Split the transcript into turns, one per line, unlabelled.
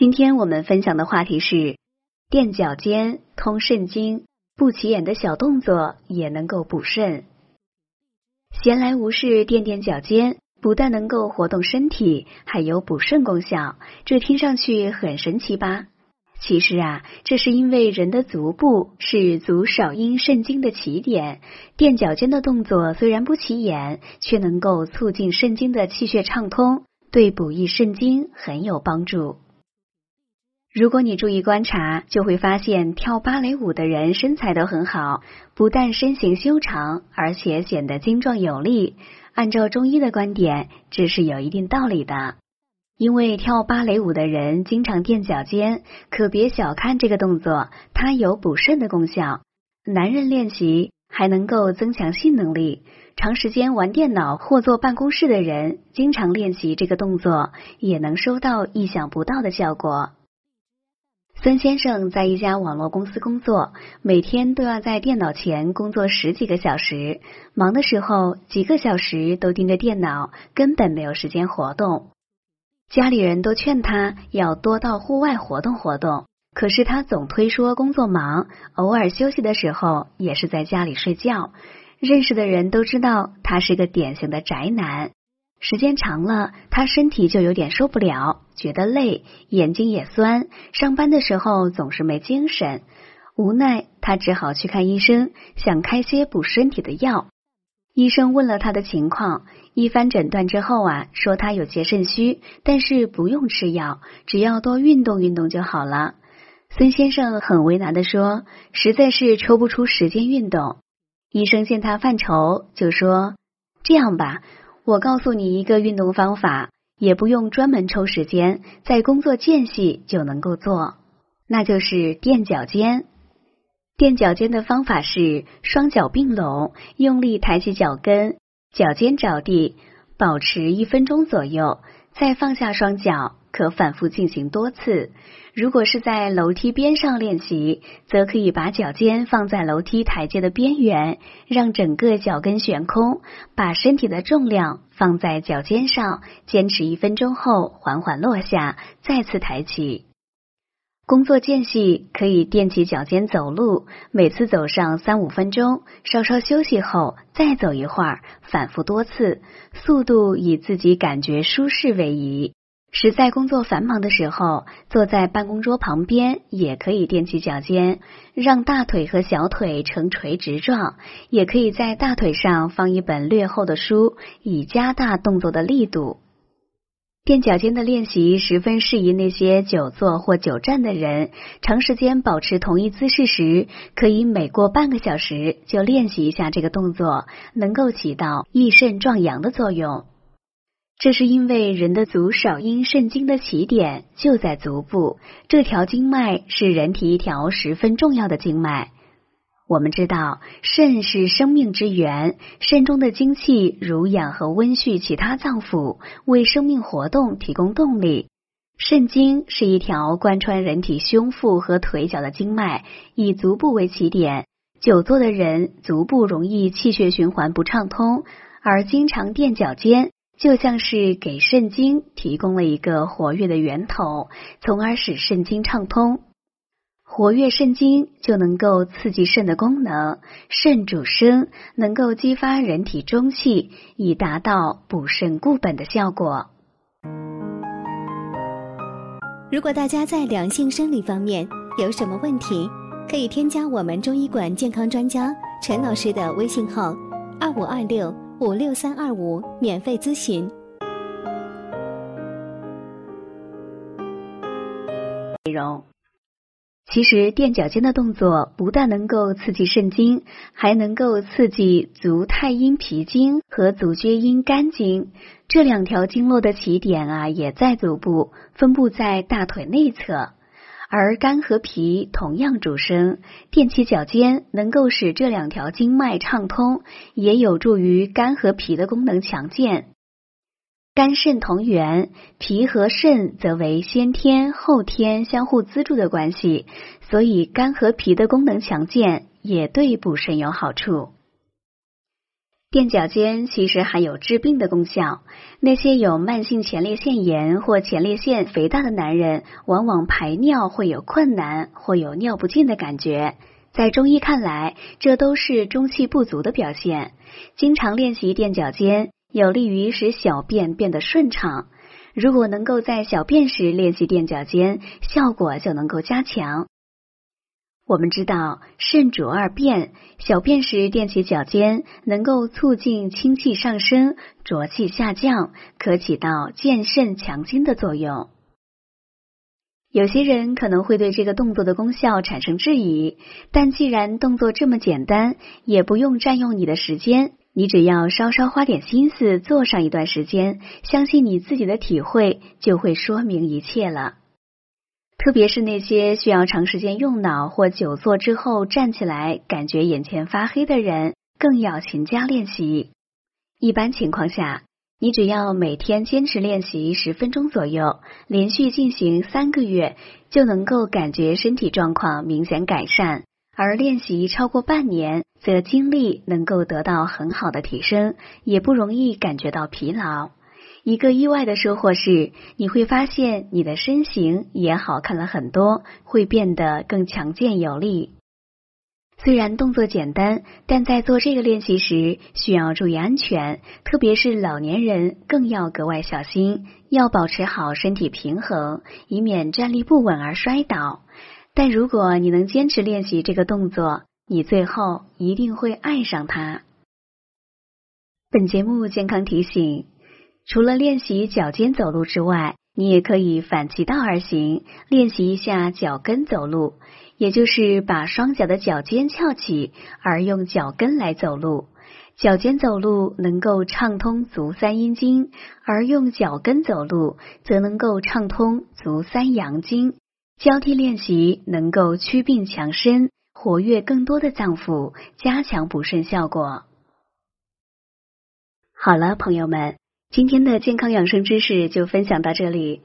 今天我们分享的话题是垫脚尖通肾经，不起眼的小动作也能够补肾。闲来无事垫垫脚尖，不但能够活动身体，还有补肾功效。这听上去很神奇吧？其实啊，这是因为人的足部是足少阴肾经的起点，垫脚尖的动作虽然不起眼，却能够促进肾经的气血畅通，对补益肾经很有帮助。如果你注意观察，就会发现跳芭蕾舞的人身材都很好，不但身形修长，而且显得精壮有力。按照中医的观点，这是有一定道理的。因为跳芭蕾舞的人经常垫脚尖，可别小看这个动作，它有补肾的功效。男人练习还能够增强性能力。长时间玩电脑或坐办公室的人，经常练习这个动作，也能收到意想不到的效果。孙先生在一家网络公司工作，每天都要在电脑前工作十几个小时，忙的时候几个小时都盯着电脑，根本没有时间活动。家里人都劝他要多到户外活动活动，可是他总推说工作忙，偶尔休息的时候也是在家里睡觉。认识的人都知道他是个典型的宅男。时间长了，他身体就有点受不了，觉得累，眼睛也酸，上班的时候总是没精神。无奈，他只好去看医生，想开些补身体的药。医生问了他的情况，一番诊断之后啊，说他有些肾虚，但是不用吃药，只要多运动运动就好了。孙先生很为难的说，实在是抽不出时间运动。医生见他犯愁，就说：“这样吧。”我告诉你一个运动方法，也不用专门抽时间，在工作间隙就能够做，那就是垫脚尖。垫脚尖的方法是双脚并拢，用力抬起脚跟，脚尖着地，保持一分钟左右，再放下双脚。可反复进行多次。如果是在楼梯边上练习，则可以把脚尖放在楼梯台阶的边缘，让整个脚跟悬空，把身体的重量放在脚尖上，坚持一分钟后缓缓落下，再次抬起。工作间隙可以垫起脚尖走路，每次走上三五分钟，稍稍休息后再走一会儿，反复多次，速度以自己感觉舒适为宜。实在工作繁忙的时候，坐在办公桌旁边也可以踮起脚尖，让大腿和小腿呈垂直状。也可以在大腿上放一本略厚的书，以加大动作的力度。垫脚尖的练习十分适宜那些久坐或久站的人。长时间保持同一姿势时，可以每过半个小时就练习一下这个动作，能够起到益肾壮阳的作用。这是因为人的足少阴肾经的起点就在足部，这条经脉是人体一条十分重要的经脉。我们知道，肾是生命之源，肾中的精气濡养和温煦其他脏腑，为生命活动提供动力。肾经是一条贯穿人体胸腹和腿脚的经脉，以足部为起点。久坐的人足部容易气血循环不畅通，而经常垫脚尖。就像是给肾经提供了一个活跃的源头，从而使肾经畅通。活跃肾经就能够刺激肾的功能，肾主生，能够激发人体中气，以达到补肾固本的效果。
如果大家在良性生理方面有什么问题，可以添加我们中医馆健康专家陈老师的微信号：二五二六。五六三二五，免费咨询。
内容其实垫脚尖的动作不但能够刺激肾经，还能够刺激足太阴脾经和足厥阴肝经这两条经络的起点啊，也在足部，分布在大腿内侧。而肝和脾同样主生，垫起脚尖能够使这两条经脉畅通，也有助于肝和脾的功能强健。肝肾同源，脾和肾则为先天后天相互资助的关系，所以肝和脾的功能强健也对补肾有好处。垫脚尖其实还有治病的功效。那些有慢性前列腺炎或前列腺肥大的男人，往往排尿会有困难或有尿不尽的感觉。在中医看来，这都是中气不足的表现。经常练习垫脚尖，有利于使小便变得顺畅。如果能够在小便时练习垫脚尖，效果就能够加强。我们知道，肾主二便，小便时垫起脚尖，能够促进清气上升、浊气下降，可起到健肾强筋的作用。有些人可能会对这个动作的功效产生质疑，但既然动作这么简单，也不用占用你的时间，你只要稍稍花点心思做上一段时间，相信你自己的体会就会说明一切了。特别是那些需要长时间用脑或久坐之后站起来感觉眼前发黑的人，更要勤加练习。一般情况下，你只要每天坚持练习十分钟左右，连续进行三个月，就能够感觉身体状况明显改善。而练习超过半年，则精力能够得到很好的提升，也不容易感觉到疲劳。一个意外的收获是，你会发现你的身形也好看了很多，会变得更强健有力。虽然动作简单，但在做这个练习时需要注意安全，特别是老年人更要格外小心，要保持好身体平衡，以免站立不稳而摔倒。但如果你能坚持练习这个动作，你最后一定会爱上它。本节目健康提醒。除了练习脚尖走路之外，你也可以反其道而行，练习一下脚跟走路，也就是把双脚的脚尖翘起，而用脚跟来走路。脚尖走路能够畅通足三阴经，而用脚跟走路则能够畅通足三阳经。交替练习能够祛病强身，活跃更多的脏腑，加强补肾效果。好了，朋友们。今天的健康养生知识就分享到这里。